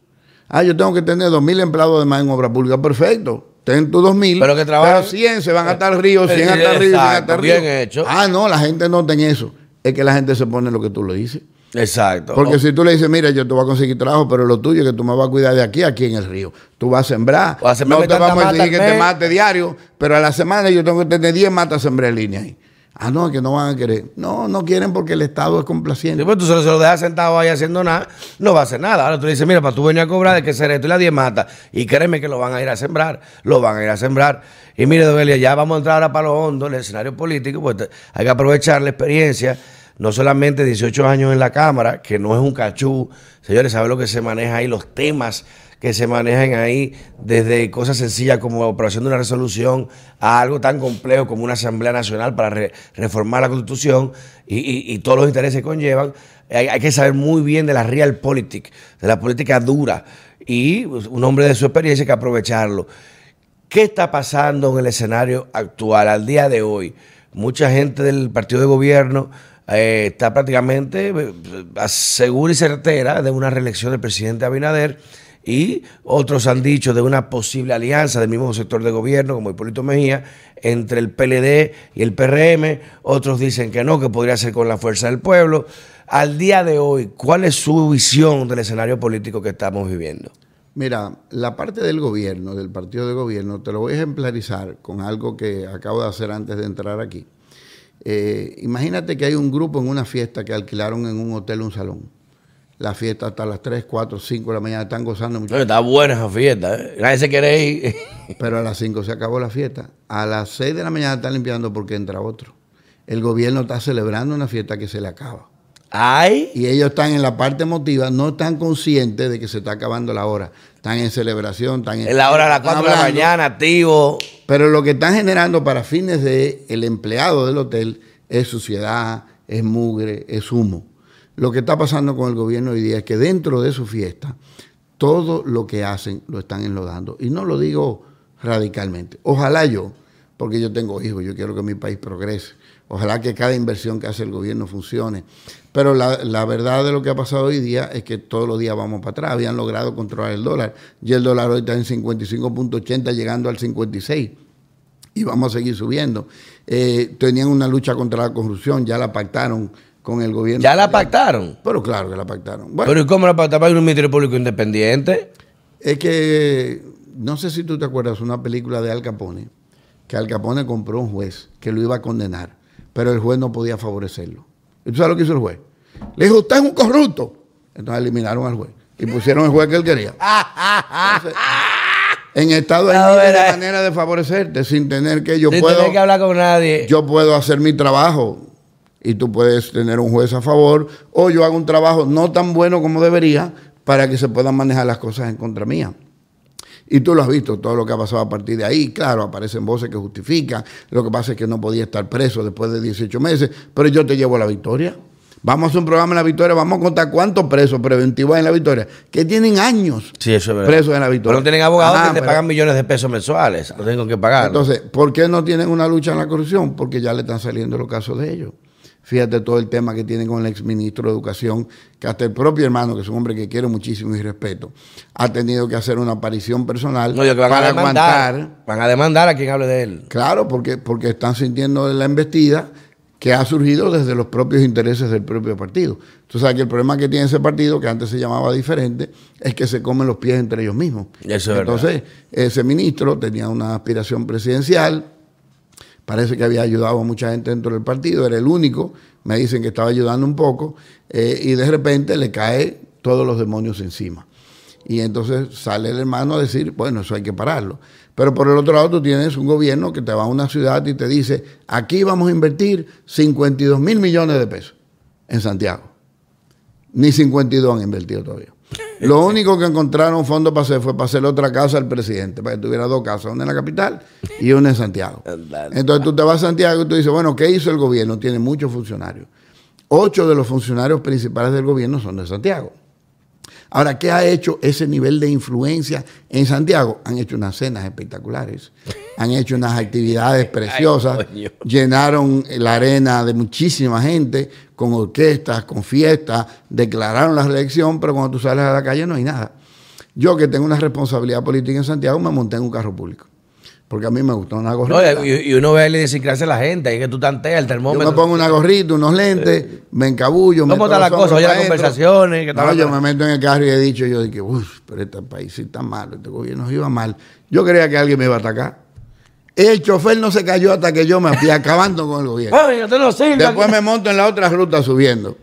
Ah, yo tengo que tener dos mil empleados de más en obra pública. Perfecto. Ten tus dos mil. Pero que trabajen- Pero 100 se van a estar ríos, 100 a estar ríos, 100 a Exacto, estar ríos. bien hecho. Ah, no, la gente no en eso. Es que la gente se pone lo que tú le dices. Exacto. Porque O- si tú le dices, mira, yo te voy a conseguir trabajo, pero lo tuyo es que tú me vas a cuidar de aquí aquí en el río. Tú vas a sembrar. O a sembrar no te vamos a exigir que te mate diario, pero a la semana yo tengo que tener 10 matas sembré en línea ahí. Ah, no, que no van a querer. No, no quieren porque el Estado es complaciente. Después tú se lo, se lo dejas sentado ahí haciendo nada, no va a hacer nada. Ahora tú le dices, mira, para tú venir a cobrar de que ser esto y la 10 mata. Y créeme que lo van a ir a sembrar, lo van a ir a sembrar. Y mire, Dobelia, ya vamos a entrar ahora para lo hondo, el escenario político, pues hay que aprovechar la experiencia, no solamente 18 años en la Cámara, que no es un cachú. Señores, ¿saben lo que se maneja ahí? Los temas que se manejan ahí, desde cosas sencillas como la aprobación de una resolución a algo tan complejo como una Asamblea Nacional para re- reformar la Constitución y, y- todos los intereses que conllevan. Hay, hay que saber muy bien de la realpolitik, de la política dura. Y un hombre de su experiencia hay que aprovecharlo. ¿Qué está pasando en el escenario actual, al día de hoy? Mucha gente del partido de gobierno eh, está prácticamente eh, segura y certera de una reelección del presidente Abinader y otros han dicho de una posible alianza del mismo sector de gobierno, como Hipólito Mejía, entre el PLD y el PRM. Otros dicen que no, que podría ser con la fuerza del pueblo. Al día de hoy, ¿cuál es su visión del escenario político que estamos viviendo? Mira, la parte del gobierno, del partido de gobierno, te lo voy a ejemplarizar con algo que acabo de hacer antes de entrar aquí. Eh, imagínate que hay un grupo en una fiesta que alquilaron en un hotel un salón. La fiesta hasta las 3, 4, 5 de la mañana están gozando mucho. Está buena esa fiesta, ¿eh? Nadie se quiere ir. Pero a las 5 se acabó la fiesta. A las 6 de la mañana están limpiando porque entra otro. El gobierno está celebrando una fiesta que se le acaba. Ay. Y ellos están en la parte emotiva, no están conscientes de que se está acabando la hora. Están en celebración, están en... Es la hora de las están 4 de la mañana, activo. Pero lo que están generando para fines de el empleado del hotel es suciedad, es mugre, es humo. Lo que está pasando con el gobierno hoy día es que dentro de su fiesta, todo lo que hacen lo están enlodando. Y no lo digo radicalmente. Ojalá yo, porque yo tengo hijos, yo quiero que mi país progrese. Ojalá que cada inversión que hace el gobierno funcione. Pero la, la verdad de lo que ha pasado hoy día es que todos los días vamos para atrás. Habían logrado controlar el dólar. Y el dólar hoy está en 55.80, llegando al 56 y vamos a seguir subiendo. Eh, tenían una lucha contra la corrupción, ya la pactaron con el gobierno. ¿Ya la pactaron? Pero claro que la pactaron. Bueno, Pero ¿y cómo la pactaron? ¿Hay un Ministerio Público Independiente? es que no sé si tú te acuerdas una película de Al Capone, que Al Capone compró un juez que lo iba a condenar, pero el juez no podía favorecerlo. ¿Y tú sabes lo que hizo el juez? Le dijo, usted es un corrupto. Entonces eliminaron al juez y pusieron el juez que él quería. Entonces, en Estado hay A miles ver, de eh. maneras de favorecerte sin tener que yo Sin puedo... tener que hablar con nadie. yo puedo hacer mi trabajo y tú puedes tener un juez a favor, o yo hago un trabajo no tan bueno como debería para que se puedan manejar las cosas en contra mía. Y tú lo has visto, todo lo que ha pasado a partir de ahí. Claro, aparecen voces que justifican. Lo que pasa es que no podía estar preso después de 18 meses, pero yo te llevo a la victoria. Vamos a hacer un programa en la victoria, vamos a contar cuántos presos preventivos hay en la victoria, que tienen años Sí, eso es verdad. presos en la victoria. Pero no tienen abogados Ajá, que te pero- pagan millones de pesos mensuales. No tengo que pagar. entonces, ¿por qué no tienen una lucha en la corrupción? Porque ya le están saliendo los casos de ellos. Fíjate todo el tema que tienen con el exministro de Educación, que hasta el propio hermano, que es un hombre que quiero muchísimo y respeto, ha tenido que hacer una aparición personal no, que van a para demandar. aguantar. Van a demandar a quien hable de él. Claro, porque, porque están sintiendo la embestida que ha surgido desde los propios intereses del propio partido. Tú sabes que el problema que tiene ese partido, que antes se llamaba diferente, es que se comen los pies entre ellos mismos. Eso es Entonces, ese ministro tenía una aspiración presidencial, parece que había ayudado a mucha gente dentro del partido, era el único, me dicen que estaba ayudando un poco, eh, y de repente le cae todos los demonios encima. Y entonces sale el hermano a decir, bueno, eso hay que pararlo. Pero por el otro lado tú tienes un gobierno que te va a una ciudad y te dice, aquí vamos a invertir 52 mil millones de pesos en Santiago. Ni 52 han invertido todavía. Lo único que encontraron fondos para hacer fue para hacer otra casa al presidente, para que tuviera dos casas, una en la capital y una en Santiago. Entonces tú te vas a Santiago y tú dices, bueno, ¿qué hizo el gobierno? Tiene muchos funcionarios. Ocho de los funcionarios principales del gobierno son de Santiago. Ahora, ¿qué ha hecho ese nivel de influencia en Santiago? Han hecho unas cenas espectaculares, han hecho unas actividades preciosas, llenaron la arena de muchísima gente, con orquestas, con fiestas, declararon la reelección, pero cuando tú sales a la calle no hay nada. Yo que tengo una responsabilidad política en Santiago me monté en un carro público porque a mí me gustó una gorrita. y, uno ve la idiosincrasia a la gente, ahí que tú tanteas el termómetro. Yo me pongo una gorrita, unos lentes, me encabullo. ¿Cómo está la cosa? Oye las conversaciones. no, yo me meto en el carro y he dicho, yo dije, uff, pero este país sí está mal, este gobierno iba mal. Yo creía que alguien me iba a atacar. El chofer no se cayó hasta que yo me fui acabando con el gobierno. Ay, no Después me monto en la otra ruta subiendo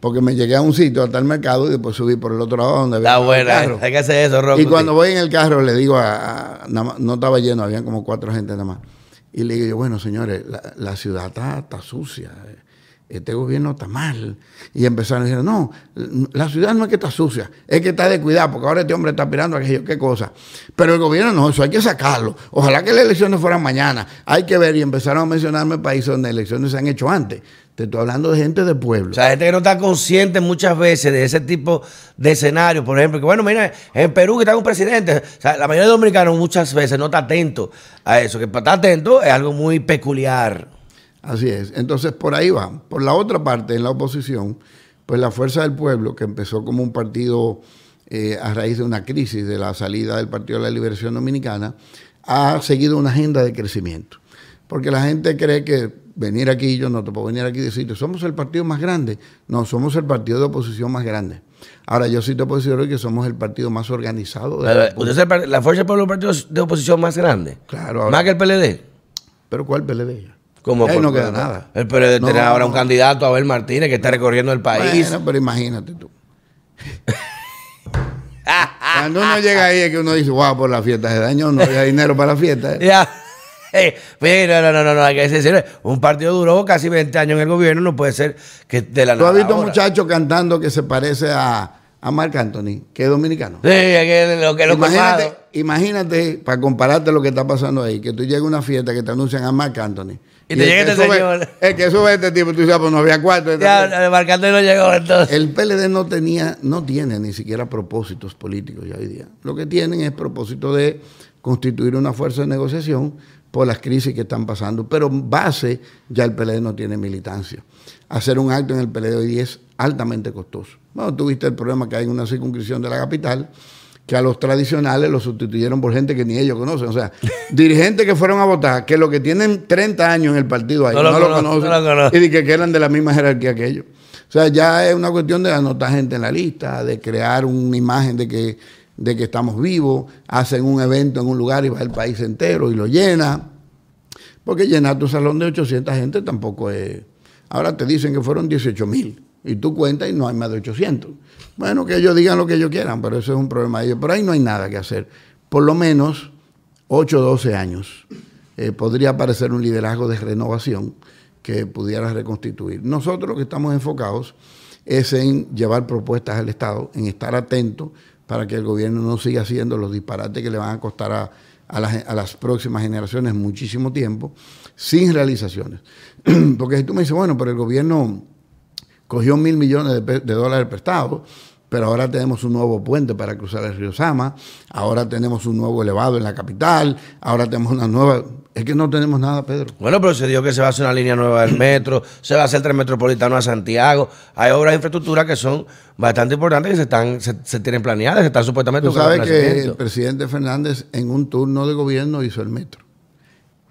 porque me llegué a un sitio hasta el mercado y después subí por el otro lado donde había buena, carro. hay que hacer eso, Rocco. Y cuando voy en el carro le digo a, no estaba lleno, habían como cuatro gente nada más. Y le digo yo, bueno, señores, la, ciudad está, está, sucia, este gobierno está mal. Y empezaron a decir, no, la ciudad no es que está sucia, es que está de cuidado, porque ahora este hombre está aspirando a aquello, qué cosa. Pero el gobierno no, eso hay que sacarlo. Ojalá que las elecciones fueran mañana. Hay que ver, y empezaron a mencionarme países donde elecciones se han hecho antes. Te estoy hablando de gente de pueblo. O sea, gente que no está consciente muchas veces de ese tipo de escenario. Por ejemplo, que bueno, mira, en Perú que está un presidente. O sea, la mayoría de dominicanos muchas veces no está atento a eso. Que para estar atento es algo muy peculiar. Así es. Entonces, por ahí va. Por la otra parte, en la oposición, pues la Fuerza del Pueblo, que empezó como un partido eh, a raíz de una crisis de la salida del Partido de la Liberación Dominicana, ha seguido una agenda de crecimiento. Porque la gente cree que venir aquí, yo no te puedo venir aquí y decirte, somos el partido más grande. No, somos el partido de oposición más grande. Ahora, yo sí te puedo decir hoy que somos el partido más organizado. De la, ¿Usted es la Fuerza por los partidos de oposición más grande? Claro. ¿Más que el PLD? ¿Pero cuál PLD? Como Ahí no queda nada. El PLD tiene ahora un candidato, Abel Martínez, que está recorriendo el país. Bueno, pero imagínate tú. Cuando uno llega ahí es que uno dice, wow, por la fiesta de daño no hay dinero para la fiesta. ¿eh? Ya. Pero no, no, no, no, hay que decir, un partido duró casi 20 años en el gobierno, no puede ser que de la nada. ¿Tú has visto un muchacho cantando que se parece a, a Marc Anthony, que es dominicano? Sí, que lo que lo imagínate, imagínate, para compararte lo que está pasando ahí, que tú llegas a una fiesta que te anuncian a Marc Anthony. Y, te llega este señor. El que sube este tipo, tú dices, pues no había cuatro. Ya, Marc Anthony no llegó entonces. El PLD no tenía, no tiene ni siquiera propósitos políticos ya hoy día. Lo que tienen es propósito de constituir una fuerza de negociación por las crisis que están pasando. Pero base, ya el PLD no tiene militancia. Hacer un acto en el PLD hoy es altamente costoso. Bueno, tuviste el problema que hay en una circunscripción de la capital, que a los tradicionales los sustituyeron por gente que ni ellos conocen. O sea, dirigentes que fueron a votar, que los que tienen 30 años en el partido ahí no, lo, conocen, y que eran de la misma jerarquía que ellos. O sea, ya es una cuestión de anotar gente en la lista, de crear una imagen de que de que estamos vivos, hacen un evento en un lugar y va el país entero y lo llena. Porque llenar tu salón de 800 gente tampoco es... Ahora te dicen que fueron 18 mil y tú cuentas y no hay más de 800. Bueno, que ellos digan lo que ellos quieran, pero eso es un problema de ellos. Pero ahí no hay nada que hacer. Por lo menos 8 o 12 años eh, podría aparecer un liderazgo de renovación que pudiera reconstituir. Nosotros lo que estamos enfocados es en llevar propuestas al Estado, en estar atentos para que el gobierno no siga haciendo los disparates que le van a costar a, las, próximas generaciones muchísimo tiempo, sin realizaciones. Porque si tú me dices, bueno, pero el gobierno cogió mil millones de, de dólares prestados, pero ahora tenemos un nuevo puente para cruzar el río Sama, ahora tenemos un nuevo elevado en la capital, ahora tenemos una nueva... Es que no tenemos nada, Pedro. Bueno, pero se dijo que se va a hacer una línea nueva del metro, se va a hacer el tren metropolitano a Santiago. Hay obras de infraestructura que son bastante importantes que se están se, tienen planeadas, que están supuestamente... Tú sabes que el presidente Fernández en un turno de gobierno hizo el metro.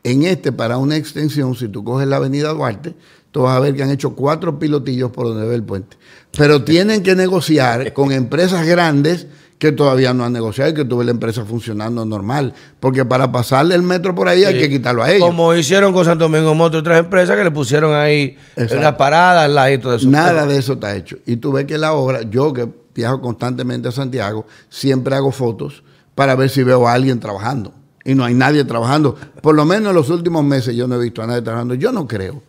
En este, para una extensión, si tú coges la avenida Duarte, tú vas a ver que han hecho cuatro pilotillos por donde ve el puente. Pero tienen que negociar con empresas grandes que todavía no han negociado y que tuve la empresa funcionando normal. Porque para pasarle el metro por ahí hay que quitarlo a ellos. Como hicieron con Santo Domingo Moto y otras empresas que le pusieron ahí una parada al ladito de eso. Nada de eso está hecho. Y tú ves que la obra, yo que viajo constantemente a Santiago, siempre hago fotos para ver si veo a alguien trabajando. Y no hay nadie trabajando. Por lo menos en los últimos meses yo no he visto a nadie trabajando. Yo no creo.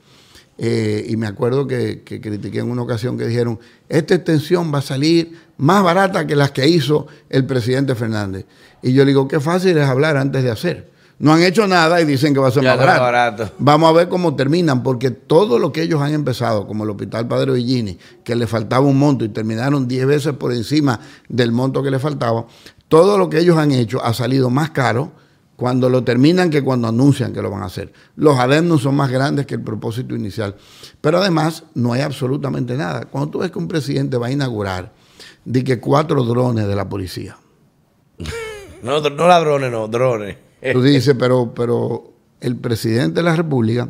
Eh, y me acuerdo que, que, critiqué en una ocasión que dijeron, esta extensión va a salir más barata que las que hizo el presidente Fernández. Y yo le digo, qué fácil es hablar antes de hacer. No han hecho nada y dicen que va a ser más barato. Vamos a ver cómo terminan, porque todo lo que ellos han empezado, como el Hospital Padre Villini, que le faltaba un monto y terminaron 10 veces por encima del monto que le faltaba, todo lo que ellos han hecho ha salido más caro cuando lo terminan que cuando anuncian que lo van a hacer. Los ademnos son más grandes que el propósito inicial. Pero además no hay absolutamente nada. Cuando tú ves que un presidente va a inaugurar, di que cuatro drones de la policía. No, no ladrones, no, drones. Tú dices, pero, pero el presidente de la República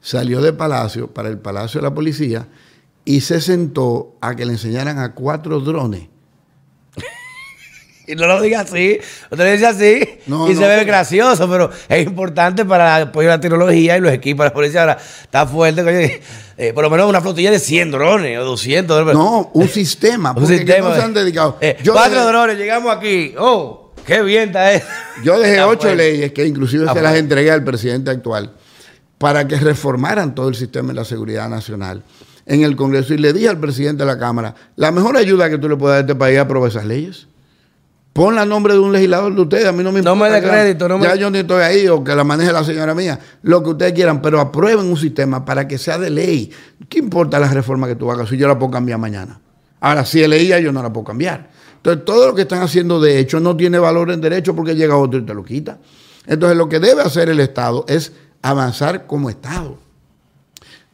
salió de Palacio para el Palacio de la Policía y se sentó a que le enseñaran a cuatro drones. Y no lo diga así, usted lo dice así y se ve gracioso, pero es importante para apoyar la tecnología y los equipos de la policía. Ahora está fuerte, eh, por lo menos una flotilla de 100 drones o 200 drones. No, un sistema. un sistema. No se han dedicado. Eh, cuatro drones, llegamos aquí. Oh, Qué bien está eso. Yo dejé ocho leyes que inclusive se las entregué al presidente actual para que reformaran todo el sistema de la seguridad nacional en el Congreso y le dije al presidente de la Cámara, la mejor ayuda que tú le puedes dar a este país es aprobar esas leyes. Pon la nombre de un legislador de ustedes, a mí no me importa. No me dé crédito, no me... Ya yo ni estoy ahí o que la maneje la señora mía, lo que ustedes quieran, pero aprueben un sistema para que sea de ley. ¿Qué importa la reforma que tú hagas si yo la puedo cambiar mañana? Ahora, si es ley, yo no la puedo cambiar. Entonces, todo lo que están haciendo de hecho no tiene valor en derecho porque llega otro y te lo quita. Entonces, lo que debe hacer el Estado es avanzar como Estado.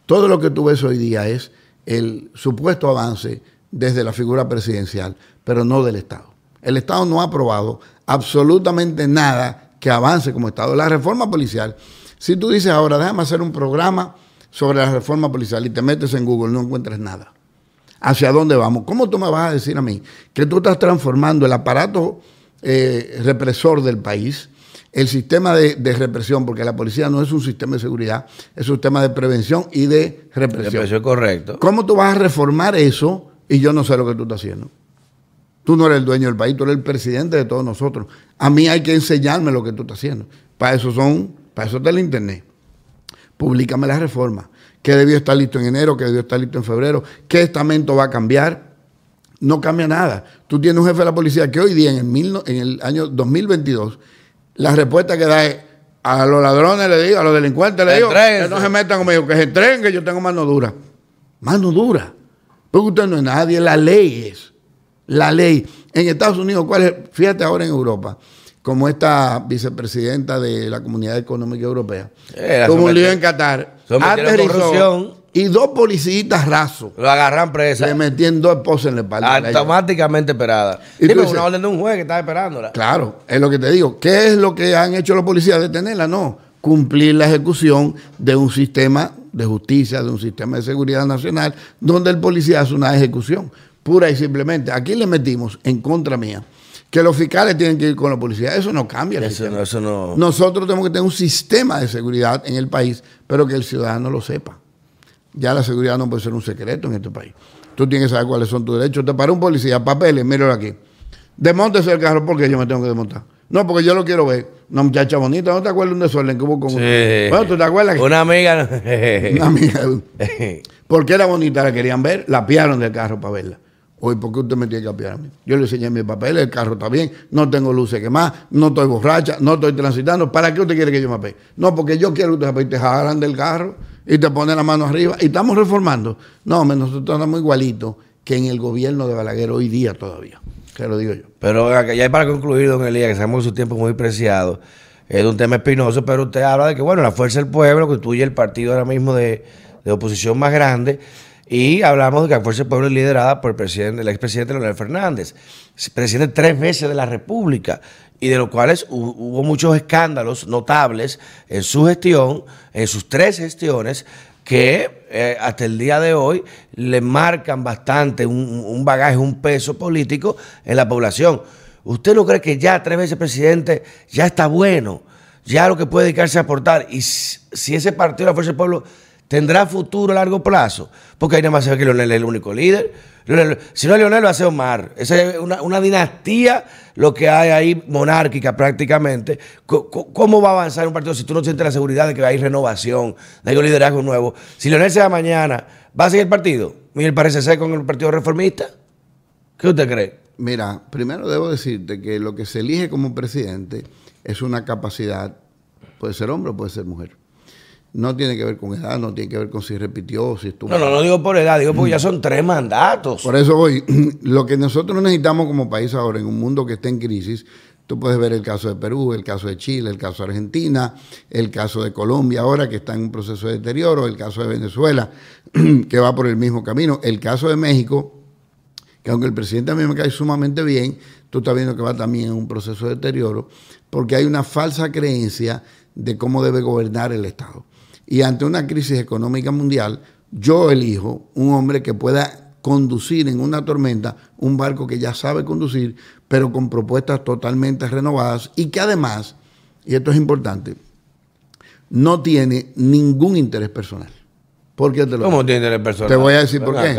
Todo lo que tú ves hoy día es el supuesto avance desde la figura presidencial, pero no del Estado. El Estado no ha aprobado absolutamente nada que avance como Estado. La reforma policial, si tú dices ahora, déjame hacer un programa sobre la reforma policial y te metes en Google, no encuentras nada hacia dónde vamos. ¿Cómo tú me vas a decir a mí que tú estás transformando el aparato eh, represor del país, el sistema de, represión, porque la policía no es un sistema de seguridad, es un sistema de prevención y de represión. Represión correcto. ¿Cómo tú vas a reformar eso y yo no sé lo que tú estás haciendo? Tú no eres el dueño del país, tú eres el presidente de todos nosotros. A mí hay que enseñarme lo que tú estás haciendo. Para eso son, para eso está el internet. Públicame la reforma que debió estar listo en enero, que debió estar listo en febrero, qué estamento va a cambiar. No cambia nada. Tú tienes un jefe de la policía que hoy día, en el, en el año 2022, la respuesta que da es a los ladrones le digo, a los delincuentes le digo, que no se metan conmigo, que se entreguen, que yo tengo mano dura. Mano dura. Porque usted no es nadie, la ley es. La ley. En Estados Unidos, ¿cuál es? Fíjate ahora en Europa como esta vicepresidenta de la Comunidad Económica Europea, como un lío en Qatar, aterrizó y dos policías rasos. Lo agarran presa. Le metían dos esposas en la espalda. Automáticamente esperada. Y una orden de un juez que está esperándola. Claro, es lo que te digo. ¿Qué es lo que han hecho los policías? Detenerla, no. Cumplir la ejecución de un sistema de justicia, de un sistema de seguridad nacional, donde el policía hace una ejecución pura y simplemente. Aquí le metimos en contra mía que los fiscales tienen que ir con la policía. Eso no cambia. eso, no, Nosotros tenemos que tener un sistema de seguridad en el país, pero que el ciudadano lo sepa. Ya la seguridad no puede ser un secreto en este país. Tú tienes que saber cuáles son tus derechos. Te para un policía, papeles, míralo aquí. Desmontese el carro porque yo me tengo que desmontar. No, porque yo lo quiero ver. Una muchacha bonita, ¿no te acuerdas un desorden que hubo con sí. Bueno, ¿tú te acuerdas? Una amiga. una amiga. porque era bonita, la querían ver, la piaron del carro para verla. Hoy, ¿por qué usted me tiene que apiar a mí? Yo le enseñé mi papel, el carro está bien, no tengo luces quemadas, no estoy borracha, no estoy transitando. ¿Para qué usted quiere que yo me apee? No, porque yo quiero que usted te jalan del carro y te ponen la mano arriba. Y estamos reformando. No, nosotros andamos igualito que en el gobierno de Balaguer hoy día todavía. Que lo digo yo. Pero ya para concluir, don Elías, que sabemos su tiempo muy preciado, es un tema espinoso, pero usted habla de que, bueno, la fuerza del pueblo constituye el partido ahora mismo de, de oposición más grande y hablamos de que la Fuerza del Pueblo es liderada por el, presidente, el expresidente Leonel Fernández, presidente tres veces de la República, y de los cuales hubo muchos escándalos notables en su gestión, en sus tres gestiones, que eh, hasta el día de hoy le marcan bastante un, bagaje, un peso político en la población. ¿Usted no cree que ya tres veces presidente ya está bueno? Ya lo que puede dedicarse a aportar. Y si ese partido, la Fuerza del Pueblo, ¿tendrá futuro a largo plazo? Porque ahí nada más se ve que Leonel es el único líder. Si no Leonel, lo hace Omar. Esa es una, dinastía lo que hay ahí, monárquica prácticamente. ¿Cómo va a avanzar un partido si tú no sientes la seguridad de que hay renovación, de que hay un liderazgo nuevo? Si Leonel se va mañana, ¿va a seguir el partido? Miguel parece ser con el Partido Reformista. ¿Qué usted cree? Mira, primero debo decirte que lo que se elige como presidente es una capacidad, puede ser hombre o puede ser mujer. No tiene que ver con edad, no tiene que ver con si repitió, si estuvo. No, no, no digo por edad, digo porque ya son tres mandatos. Por eso voy. Lo que nosotros necesitamos como país ahora, en un mundo que está en crisis, tú puedes ver el caso de Perú, el caso de Chile, el caso de Argentina, el caso de Colombia ahora que está en un proceso de deterioro, el caso de Venezuela que va por el mismo camino, el caso de México, que aunque el presidente a mí me cae sumamente bien, tú estás viendo que va también en un proceso de deterioro, porque hay una falsa creencia de cómo debe gobernar el Estado. Y ante una crisis económica mundial, yo elijo un hombre que pueda conducir en una tormenta un barco que ya sabe conducir, pero con propuestas totalmente renovadas y que además, y esto es importante, no tiene ningún interés personal. ¿Por qué te lo? ¿Cómo tiene el personal? Te voy a decir por qué.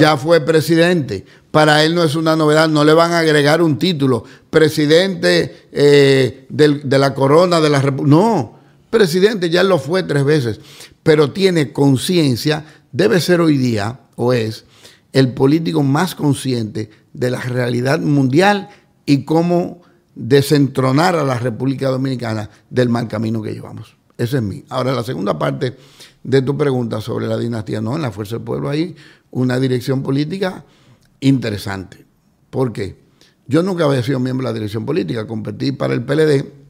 ya fue presidente. Para él no es una novedad, no le van a agregar un título. Presidente eh, del- de la corona de la República. No, presidente ya lo fue tres veces, pero tiene conciencia, debe ser hoy día, o es, el político más consciente de la realidad mundial y cómo desentronar a la República Dominicana del mal camino que llevamos. Ese es mí. Ahora, la segunda parte de tu pregunta sobre la dinastía, no, en la Fuerza del Pueblo hay una dirección política interesante. ¿Por qué? Yo nunca había sido miembro de la dirección política, competí para el PLD,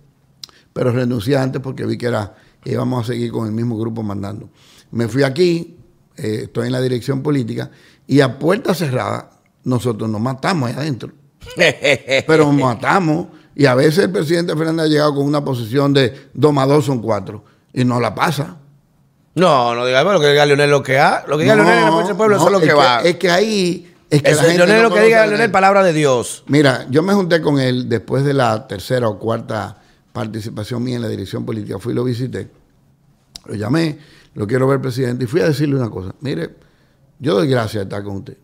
pero renuncié antes porque vi que era, íbamos a seguir con el mismo grupo mandando. Me fui aquí, eh, estoy en la dirección política, y a puerta cerrada nosotros nos matamos ahí adentro. Pero nos matamos, y a veces el presidente Fernández ha llegado con una posición de 2 más 2 son 4, y no la pasa. No, no digamos lo que diga Leonel lo que ha. Lo que diga No, Leonel en la del Pueblo, no, eso es lo que, va. Es que ahí... Es que Leonel no lo que diga Leonel, palabra de Dios. Mira, yo me junté con él después de la tercera o cuarta participación mía en la dirección política. Fui y lo visité. Lo llamé, lo quiero ver presidente, y fui a decirle una cosa. Mire, yo doy gracias de estar con usted.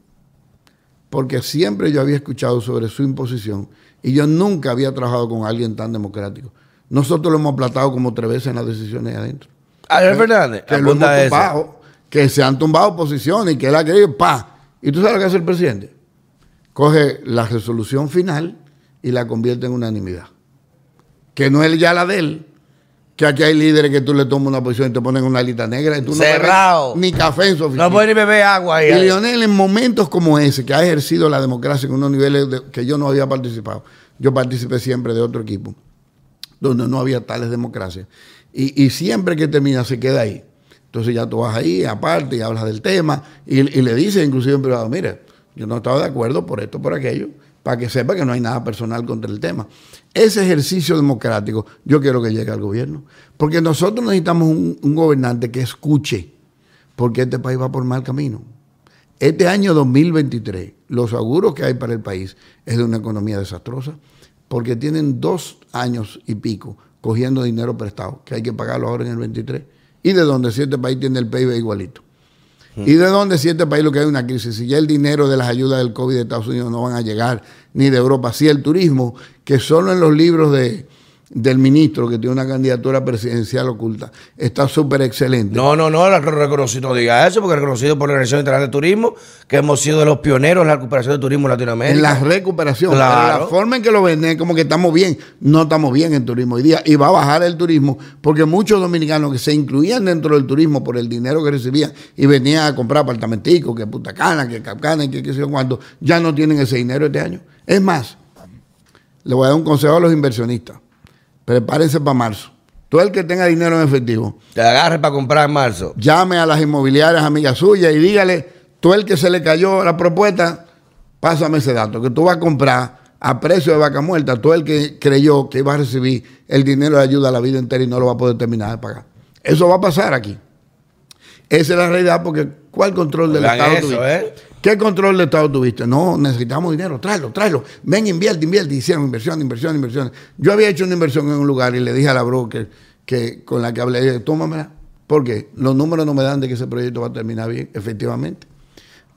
Porque siempre yo había escuchado sobre su imposición y yo nunca había trabajado con alguien tan democrático. Nosotros lo hemos aplatado como tres veces en las decisiones adentro. Ariel Fernández, Que lo hemos tumbado, que se han tumbado posiciones y que él ha querido, pa. ¿Y tú sabes lo que hace el presidente? Coge la resolución final y la convierte en unanimidad. Que no es ya la de él, que aquí hay líderes que tú le tomas una posición y te ponen una lista negra y tú no Cerrado. bebes ni café en su oficina. No puede ni beber agua ahí. Y Lionel, en momentos como ese, que ha ejercido la democracia en unos niveles de- que yo no había participado, yo participé siempre de otro equipo, donde no había tales democracias. Y, y siempre que termina se queda ahí. Entonces ya tú vas ahí, aparte, y hablas del tema, y, y le dices inclusive en privado, mire, yo no estaba de acuerdo por esto, por aquello, para que sepa que no hay nada personal contra el tema. Ese ejercicio democrático yo quiero que llegue al gobierno, porque nosotros necesitamos un, gobernante que escuche, porque este país va por mal camino. Este año 2023, los auguros que hay para el país es de una economía desastrosa, porque tienen dos años y pico cogiendo dinero prestado, que hay que pagarlo ahora en el 23. ¿Y de dónde si este país tiene el PIB igualito? ¿Y de dónde si este país lo que hay una crisis? Si ya el dinero de las ayudas del COVID de Estados Unidos no van a llegar, ni de Europa, si el turismo, que solo en los libros de, del ministro, que tiene una candidatura presidencial oculta, está súper excelente. No, no, no, el reconocido, no diga eso, porque reconocido por la Organización Internacional de Turismo, que hemos sido de los pioneros en la recuperación del turismo en Latinoamérica. En la recuperación. Claro. La forma en que lo venden, como que estamos bien. No estamos bien en turismo hoy día. Y va a bajar el turismo porque muchos dominicanos que se incluían dentro del turismo por el dinero que recibían y venían a comprar apartamenticos, que Punta Cana, que Capcana, que qué sé yo cuánto, ya no tienen ese dinero este año. Es más, le voy a dar un consejo a los inversionistas. Prepárense para marzo. Todo el que tenga dinero en efectivo, Te agarre para comprar en marzo. llame a las inmobiliarias amigas suyas y dígale, tú el que se le cayó la propuesta, pásame ese dato, que tú vas a comprar a precio de vaca muerta, tú el que creyó que iba a recibir el dinero de ayuda a la vida entera y no lo va a poder terminar de pagar. Eso va a pasar aquí. Esa es la realidad porque ¿cuál control del Estado eso? ¿eh? ¿Qué control del Estado tuviste? No, necesitamos dinero, tráelo, tráelo. Ven, invierte, invierte. Hicieron inversión, inversión, inversión. Yo había hecho una inversión en un lugar y le dije a la broker que, con la que hablé, tómamela, Porque los números no me dan de que ese proyecto va a terminar bien, efectivamente.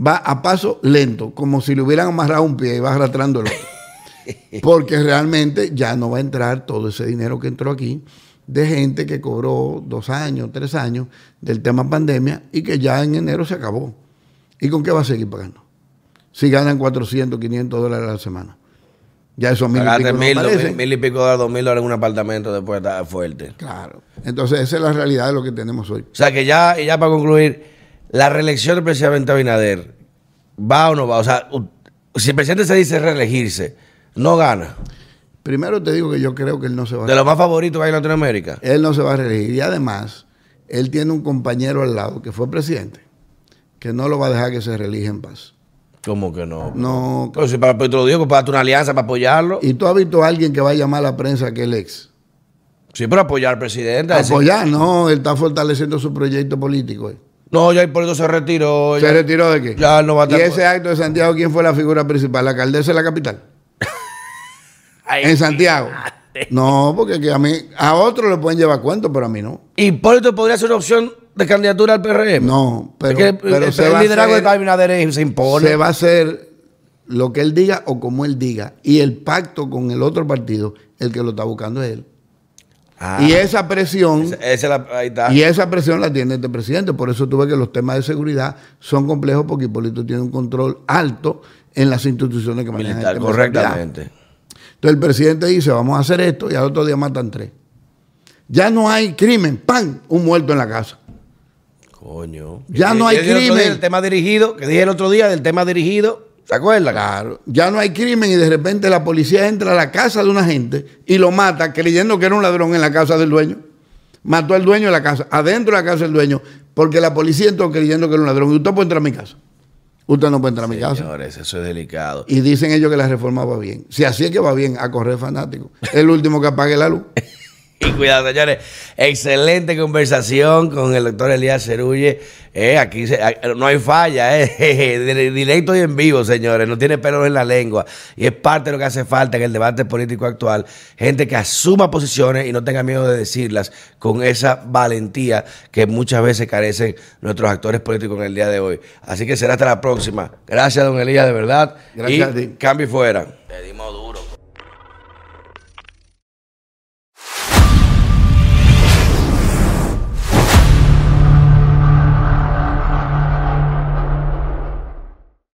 Va a paso lento, como si le hubieran amarrado un pie y va arrastrando el otro. Porque realmente ya no va a entrar todo ese dinero que entró aquí de gente que cobró dos años, tres años del tema pandemia y que ya en enero se acabó. ¿Y con qué va a seguir pagando? Si ganan 400, 500 dólares a la semana. Ya esos mil y pico mil, mil, mil y pico dólares, dos mil dólares en un apartamento después está fuerte. Claro. Entonces esa es la realidad de lo que tenemos hoy. O sea que ya, y ya para concluir, la reelección del presidente Abinader, ¿va o no va? O sea, si el presidente se dice reelegirse, no gana. Primero te digo que yo creo que él no se va a De los más favoritos que hay en Latinoamérica. Él no se va a reelegir. Y además, él tiene un compañero al lado que fue presidente, que no lo va a dejar que se reelija en paz. ¿Cómo que no? No. Pero si para, pero te lo digo, para darte una alianza, para apoyarlo. Y tú has visto a alguien que va a llamar a la prensa que el ex. Sí, pero apoyar al presidente. decir, Apoyar, no, él está fortaleciendo su proyecto político. eh. no, ya por eso se retiró. ¿Se ya- retiró de qué? Ya no va a Y estar- ese acto de Santiago, ¿quién fue la figura principal? ¿La alcaldesa de la capital? Ay, En Santiago. No, porque que a mí, a otros le pueden llevar cuentos, pero a mí no. Hipólito podría ser una opción de candidatura al PRM. No, pero, es que el- pero el, se el va a liderazgo hacer- de Abinader se impone. se va a hacer lo que él diga o como él diga. Y el pacto con el otro partido, el que lo está buscando es él. Ah, Y esa presión, esa- esa es la- ahí está. y esa presión la tiene este presidente. Por eso tuve que los temas de seguridad son complejos porque Hipólito tiene un control alto en las instituciones que manejan Militar, seguridad. correctamente. Entonces el presidente dice, vamos a hacer esto, y al otro día matan tres. Ya no hay crimen, ¡pam! Un muerto en la casa. Coño. Ya no hay el otro día crimen. El tema dirigido, que dije el otro día del tema dirigido, ¿se acuerdan? Claro, ya no hay crimen y de repente la policía entra a la casa de una gente y lo mata creyendo que era un ladrón en la casa del dueño. Mató al dueño de la casa, adentro de la casa del dueño, porque la policía entró creyendo que era un ladrón. Y usted puede entrar a mi casa. Usted no puede entrar a mi casa. Señores, eso es delicado. Y dicen ellos que la reforma va bien. Si así es que va bien, a correr fanático. El último que apague la luz. Y cuidado, señores. Excelente conversación con el doctor Elías Cerulle. Eh, aquí se- no hay falla, eh. Dire- directo y en vivo, señores. No tiene pelos en la lengua. Y es parte de lo que hace falta en el debate político actual. Gente que asuma posiciones y no tenga miedo de decirlas con esa valentía que muchas veces carecen nuestros actores políticos en el día de hoy. Así que será hasta la próxima. Gracias, don Elías, de verdad. Gracias y a ti. cambio y fuera. Le dimos duro.